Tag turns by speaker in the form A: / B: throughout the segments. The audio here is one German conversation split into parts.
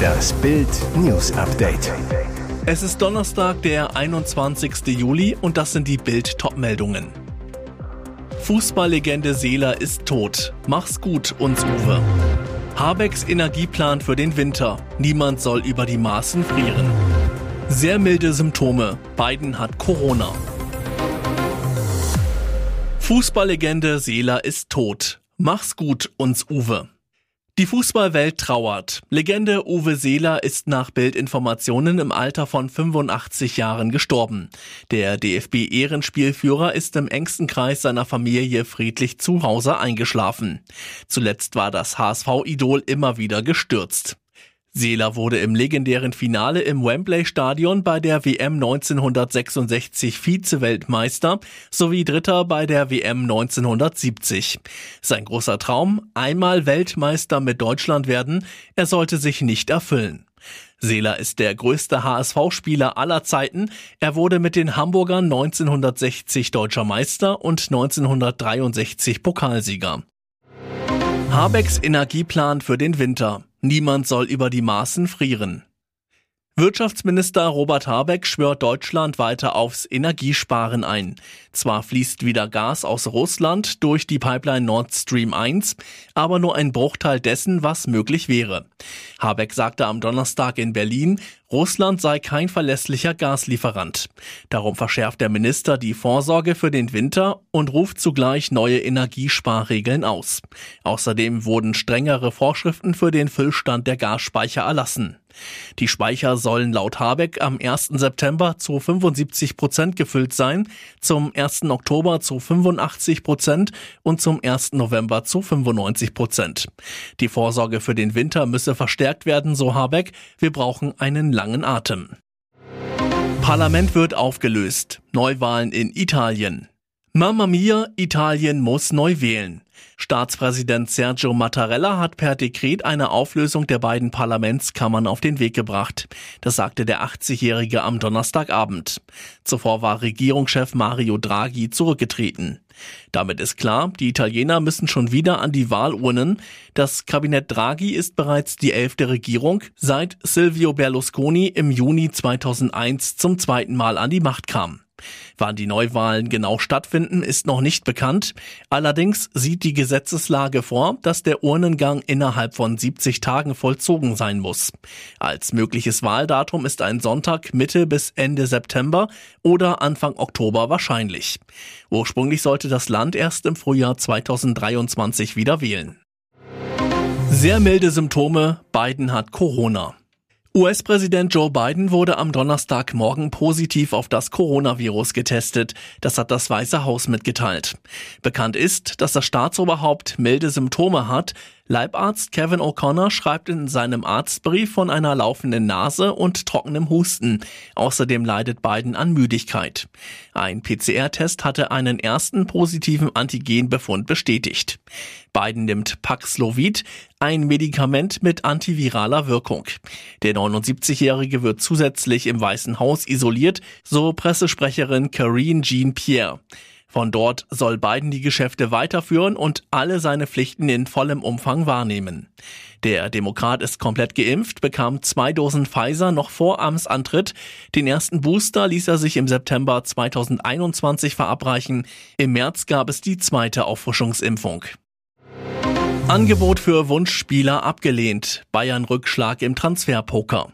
A: Das Bild News Update.
B: Es ist Donnerstag, der 21. Juli und das sind die Bild Topmeldungen. Fußballlegende Seeler ist tot. Mach's gut, uns Uwe. Habecks Energieplan für den Winter. Niemand soll über die Maßen frieren. Sehr milde Symptome. Biden hat Corona. Fußballlegende Seeler ist tot. Mach's gut, uns Uwe. Die Fußballwelt trauert. Legende Uwe Seeler ist nach Bildinformationen im Alter von 85 Jahren gestorben. Der DFB-Ehrenspielführer ist im engsten Kreis seiner Familie friedlich zu Hause eingeschlafen. Zuletzt war das HSV-Idol immer wieder gestürzt. Seeler wurde im legendären Finale im Wembley Stadion bei der WM 1966 Vize-Weltmeister sowie Dritter bei der WM 1970. Sein großer Traum, einmal Weltmeister mit Deutschland werden, er sollte sich nicht erfüllen. Seeler ist der größte HSV-Spieler aller Zeiten. Er wurde mit den Hamburgern 1960 deutscher Meister und 1963 Pokalsieger. Habecks Energieplan für den Winter. Niemand soll über die Maßen frieren. Wirtschaftsminister Robert Habeck schwört Deutschland weiter aufs Energiesparen ein. Zwar fließt wieder Gas aus Russland durch die Pipeline Nord Stream 1, aber nur ein Bruchteil dessen, was möglich wäre. Habeck sagte am Donnerstag in Berlin, Russland sei kein verlässlicher Gaslieferant. Darum verschärft der Minister die Vorsorge für den Winter und ruft zugleich neue Energiesparregeln aus. Außerdem wurden strengere Vorschriften für den Füllstand der Gasspeicher erlassen. Die Speicher sollen laut Habeck am 1. September zu 75 Prozent gefüllt sein, zum 1. Oktober zu 85 Prozent und zum 1. November zu 95 Prozent. Die Vorsorge für den Winter müsse verstärkt werden, so Habeck. Wir brauchen einen langen Atem. Parlament wird aufgelöst. Neuwahlen in Italien. Mamma mia, Italien muss neu wählen. Staatspräsident Sergio Mattarella hat per Dekret eine Auflösung der beiden Parlamentskammern auf den Weg gebracht. Das sagte der 80-Jährige am Donnerstagabend. Zuvor war Regierungschef Mario Draghi zurückgetreten. Damit ist klar, die Italiener müssen schon wieder an die Wahlurnen. Das Kabinett Draghi ist bereits die elfte Regierung, seit Silvio Berlusconi im Juni 2001 zum zweiten Mal an die Macht kam. Wann die Neuwahlen genau stattfinden, ist noch nicht bekannt. Allerdings sieht die Gesetzeslage vor, dass der Urnengang innerhalb von 70 Tagen vollzogen sein muss. Als mögliches Wahldatum ist ein Sonntag Mitte bis Ende September oder Anfang Oktober wahrscheinlich. Ursprünglich sollte das Land erst im Frühjahr 2023 wieder wählen. Sehr milde Symptome, Biden hat Corona. US-Präsident Joe Biden wurde am Donnerstagmorgen positiv auf das Coronavirus getestet. Das hat das Weiße Haus mitgeteilt. Bekannt ist, dass das Staatsoberhaupt milde Symptome hat. Leibarzt Kevin O'Connor schreibt in seinem Arztbrief von einer laufenden Nase und trockenem Husten. Außerdem leidet Biden an Müdigkeit. Ein PCR-Test hatte einen ersten positiven Antigenbefund bestätigt. Biden nimmt Paxlovid, ein Medikament mit antiviraler Wirkung. Der 79-Jährige wird zusätzlich im Weißen Haus isoliert, so Pressesprecherin Karine Jean-Pierre. Von dort soll Biden die Geschäfte weiterführen und alle seine Pflichten in vollem Umfang wahrnehmen. Der Demokrat ist komplett geimpft, bekam zwei Dosen Pfizer noch vor Amtsantritt. Den ersten Booster ließ er sich im September 2021 verabreichen. Im März gab es die zweite Auffrischungsimpfung. Angebot für Wunschspieler abgelehnt. Bayern Rückschlag im Transferpoker.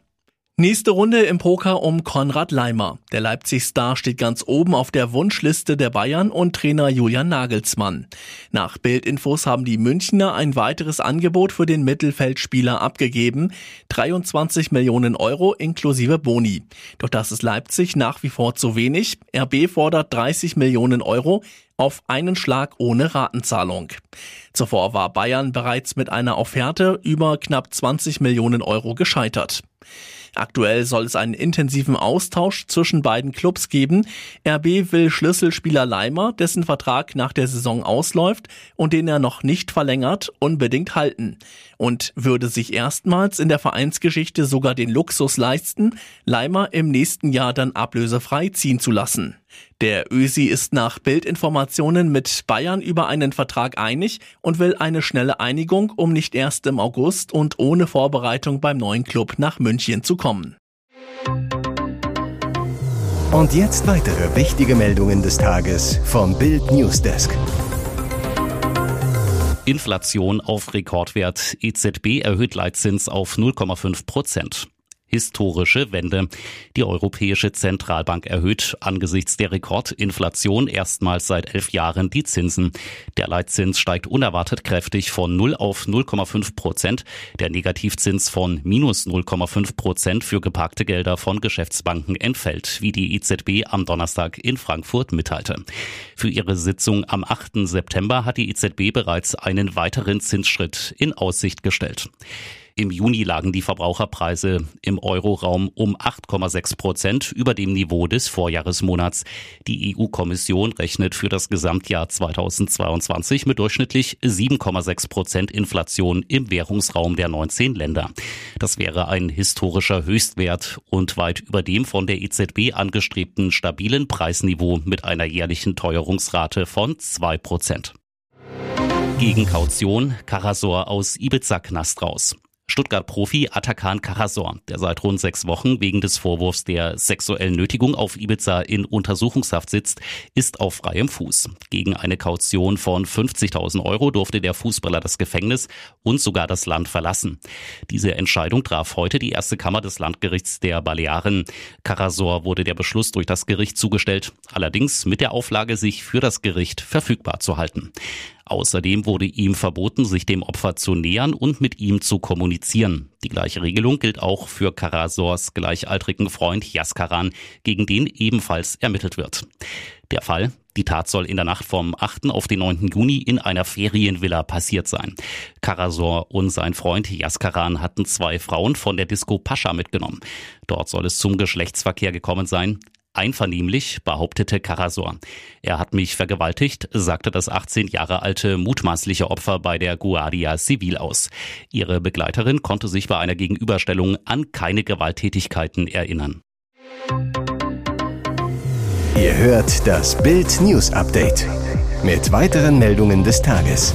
B: Nächste Runde im Poker um Konrad Leimer. Der Leipzig-Star steht ganz oben auf der Wunschliste der Bayern und Trainer Julian Nagelsmann. Nach Bildinfos haben die Münchner ein weiteres Angebot für den Mittelfeldspieler abgegeben. 23 Millionen Euro inklusive Boni. Doch das ist Leipzig nach wie vor zu wenig. RB fordert 30 Millionen Euro auf einen Schlag ohne Ratenzahlung. Zuvor war Bayern bereits mit einer Offerte über knapp 20 Millionen Euro gescheitert. Aktuell soll es einen intensiven Austausch zwischen beiden Clubs geben. RB will Schlüsselspieler Leimer, dessen Vertrag nach der Saison ausläuft und den er noch nicht verlängert, unbedingt halten. und würde sich erstmals in der Vereinsgeschichte sogar den Luxus leisten, Leimer im nächsten Jahr dann ablösefrei ziehen zu lassen. Der Ösi ist nach Bildinformationen mit Bayern über einen Vertrag einig und will eine schnelle Einigung, um nicht erst im August und ohne Vorbereitung beim neuen Club nach München zu kommen.
A: Und jetzt weitere wichtige Meldungen des Tages vom Bild Newsdesk.
C: Inflation auf Rekordwert. EZB erhöht Leitzins auf 0,5 Prozent historische Wende. Die Europäische Zentralbank erhöht angesichts der Rekordinflation erstmals seit elf Jahren die Zinsen. Der Leitzins steigt unerwartet kräftig von 0 auf 0,5 Prozent. Der Negativzins von minus 0,5 Prozent für geparkte Gelder von Geschäftsbanken entfällt, wie die EZB am Donnerstag in Frankfurt mitteilte. Für ihre Sitzung am 8. September hat die EZB bereits einen weiteren Zinsschritt in Aussicht gestellt. Im Juni lagen die Verbraucherpreise im Euroraum um 8,6 Prozent über dem Niveau des Vorjahresmonats. Die EU-Kommission rechnet für das Gesamtjahr 2022 mit durchschnittlich 7,6 Prozent Inflation im Währungsraum der 19 Länder. Das wäre ein historischer Höchstwert und weit über dem von der EZB angestrebten stabilen Preisniveau mit einer jährlichen Teuerungsrate von 2 Prozent. Gegen Kaution Karasor aus Ibiza-Knast raus. Stuttgart-Profi Atakan Karasor, der seit rund sechs Wochen wegen des Vorwurfs der sexuellen Nötigung auf Ibiza in Untersuchungshaft sitzt, ist auf freiem Fuß. Gegen eine Kaution von 50.000 Euro durfte der Fußballer das Gefängnis und sogar das Land verlassen. Diese Entscheidung traf heute die erste Kammer des Landgerichts der Balearen. Karasor wurde der Beschluss durch das Gericht zugestellt, allerdings mit der Auflage, sich für das Gericht verfügbar zu halten. Außerdem wurde ihm verboten, sich dem Opfer zu nähern und mit ihm zu kommunizieren. Die gleiche Regelung gilt auch für Karasors gleichaltrigen Freund Jaskaran, gegen den ebenfalls ermittelt wird. Der Fall, die Tat soll in der Nacht vom 8. auf den 9. Juni in einer Ferienvilla passiert sein. Karasor und sein Freund Jaskaran hatten zwei Frauen von der Disco Pascha mitgenommen. Dort soll es zum Geschlechtsverkehr gekommen sein. Einvernehmlich behauptete Karasor. Er hat mich vergewaltigt, sagte das 18 Jahre alte mutmaßliche Opfer bei der Guardia Civil aus. Ihre Begleiterin konnte sich bei einer Gegenüberstellung an keine Gewalttätigkeiten erinnern.
A: Ihr hört das Bild News Update mit weiteren Meldungen des Tages.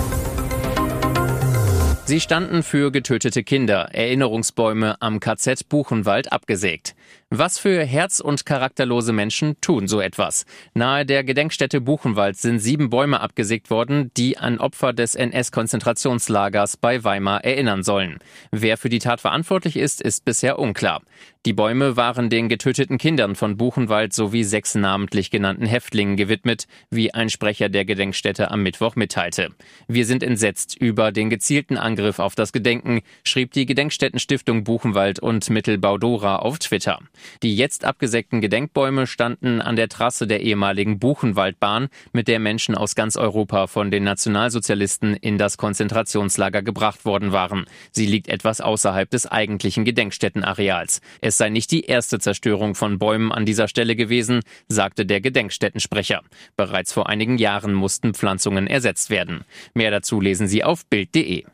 D: Sie standen für getötete Kinder, Erinnerungsbäume am KZ Buchenwald abgesägt. Was für herz- und charakterlose Menschen tun so etwas? Nahe der Gedenkstätte Buchenwald sind sieben Bäume abgesägt worden, die an Opfer des NS-Konzentrationslagers bei Weimar erinnern sollen. Wer für die Tat verantwortlich ist, ist bisher unklar. Die Bäume waren den getöteten Kindern von Buchenwald sowie sechs namentlich genannten Häftlingen gewidmet, wie ein Sprecher der Gedenkstätte am Mittwoch mitteilte. Wir sind entsetzt über den gezielten Angriff auf das Gedenken, schrieb die Gedenkstättenstiftung Buchenwald und Mittelbaudora auf Twitter. Die jetzt abgesägten Gedenkbäume standen an der Trasse der ehemaligen Buchenwaldbahn, mit der Menschen aus ganz Europa von den Nationalsozialisten in das Konzentrationslager gebracht worden waren. Sie liegt etwas außerhalb des eigentlichen Gedenkstättenareals. Es sei nicht die erste Zerstörung von Bäumen an dieser Stelle gewesen, sagte der Gedenkstättensprecher. Bereits vor einigen Jahren mussten Pflanzungen ersetzt werden. Mehr dazu lesen Sie auf Bild.de.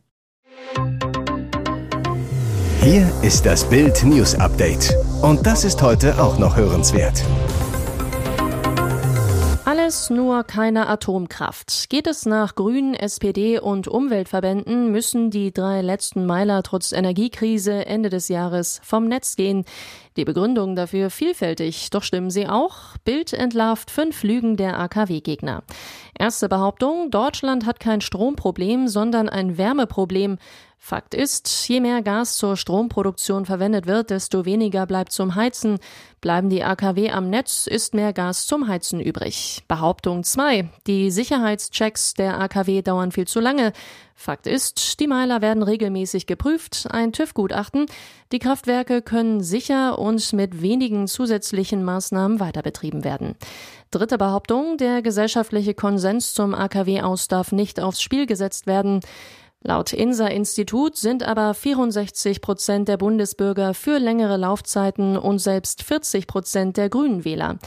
A: Hier ist das Bild News Update. Und das ist heute auch noch hörenswert.
E: Alles nur keine Atomkraft. Geht es nach Grünen, SPD und Umweltverbänden, müssen die drei letzten Meiler trotz Energiekrise Ende des Jahres vom Netz gehen. Die Begründung dafür vielfältig, doch stimmen sie auch. Bild entlarvt fünf Lügen der AKW-Gegner. Erste Behauptung, Deutschland hat kein Stromproblem, sondern ein Wärmeproblem. Fakt ist, je mehr Gas zur Stromproduktion verwendet wird, desto weniger bleibt zum Heizen. Bleiben die AKW am Netz, ist mehr Gas zum Heizen übrig. Behauptung 2. Die Sicherheitschecks der AKW dauern viel zu lange. Fakt ist, die Meiler werden regelmäßig geprüft, ein TÜV-Gutachten. Die Kraftwerke können sicher und mit wenigen zusätzlichen Maßnahmen weiterbetrieben werden. Dritte Behauptung, der gesellschaftliche Konsens zum AKW aus darf nicht aufs Spiel gesetzt werden. Laut INSA-Institut sind aber 64 Prozent der Bundesbürger für längere Laufzeiten und selbst 40 Prozent der Grünen Wähler.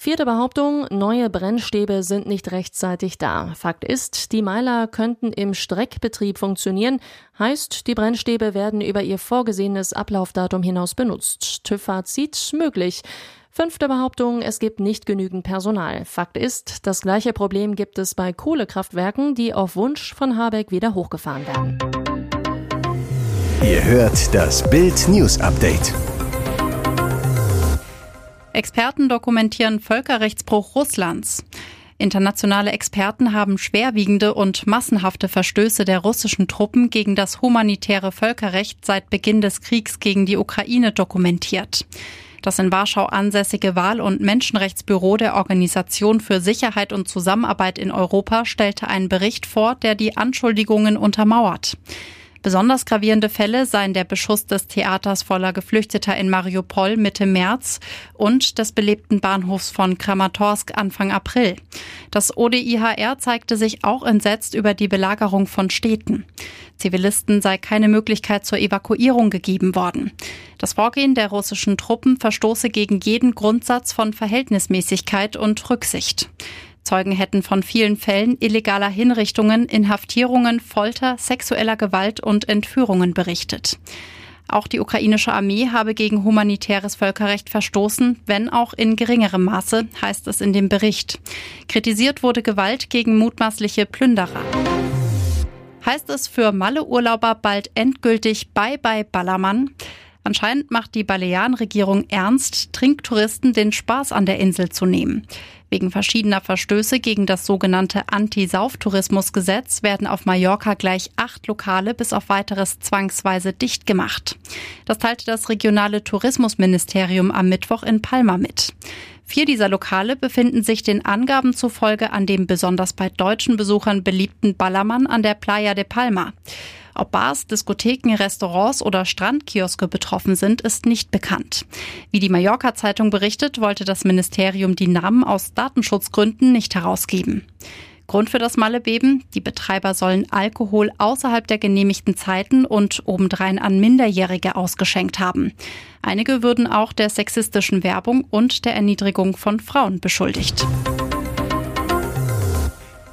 E: Vierte Behauptung, neue Brennstäbe sind nicht rechtzeitig da. Fakt ist, die Meiler könnten im Streckbetrieb funktionieren, heißt, die Brennstäbe werden über ihr vorgesehenes Ablaufdatum hinaus benutzt. TÜV-Fazit möglich. Fünfte Behauptung, es gibt nicht genügend Personal. Fakt ist, das gleiche Problem gibt es bei Kohlekraftwerken, die auf Wunsch von Habeck wieder hochgefahren werden.
A: Ihr hört das Bild News Update.
F: Experten dokumentieren Völkerrechtsbruch Russlands. Internationale Experten haben schwerwiegende und massenhafte Verstöße der russischen Truppen gegen das humanitäre Völkerrecht seit Beginn des Kriegs gegen die Ukraine dokumentiert. Das in Warschau ansässige Wahl- und Menschenrechtsbüro der Organisation für Sicherheit und Zusammenarbeit in Europa stellte einen Bericht vor, der die Anschuldigungen untermauert. Besonders gravierende Fälle seien der Beschuss des Theaters voller Geflüchteter in Mariupol Mitte März und des belebten Bahnhofs von Kramatorsk Anfang April. Das ODIHR zeigte sich auch entsetzt über die Belagerung von Städten. Zivilisten sei keine Möglichkeit zur Evakuierung gegeben worden. Das Vorgehen der russischen Truppen verstoße gegen jeden Grundsatz von Verhältnismäßigkeit und Rücksicht. Zeugen hätten von vielen Fällen illegaler Hinrichtungen, Inhaftierungen, Folter, sexueller Gewalt und Entführungen berichtet. Auch die ukrainische Armee habe gegen humanitäres Völkerrecht verstoßen, wenn auch in geringerem Maße, heißt es in dem Bericht. Kritisiert wurde Gewalt gegen mutmaßliche Plünderer. Heißt es für Malle-Urlauber bald endgültig Bye-bye Ballermann? Anscheinend macht die Balearenregierung ernst, Trinktouristen den Spaß an der Insel zu nehmen. Wegen verschiedener Verstöße gegen das sogenannte Anti-Sauftourismus-Gesetz werden auf Mallorca gleich acht Lokale bis auf weiteres zwangsweise dicht gemacht. Das teilte das regionale Tourismusministerium am Mittwoch in Palma mit. Vier dieser Lokale befinden sich den Angaben zufolge an dem besonders bei deutschen Besuchern beliebten Ballermann an der Playa de Palma. Ob Bars, Diskotheken, Restaurants oder Strandkioske betroffen sind, ist nicht bekannt. Wie die Mallorca-Zeitung berichtet, wollte das Ministerium die Namen aus Datenschutzgründen nicht herausgeben. Grund für das Mallebeben? Die Betreiber sollen Alkohol außerhalb der genehmigten Zeiten und obendrein an Minderjährige ausgeschenkt haben. Einige würden auch der sexistischen Werbung und der Erniedrigung von Frauen beschuldigt.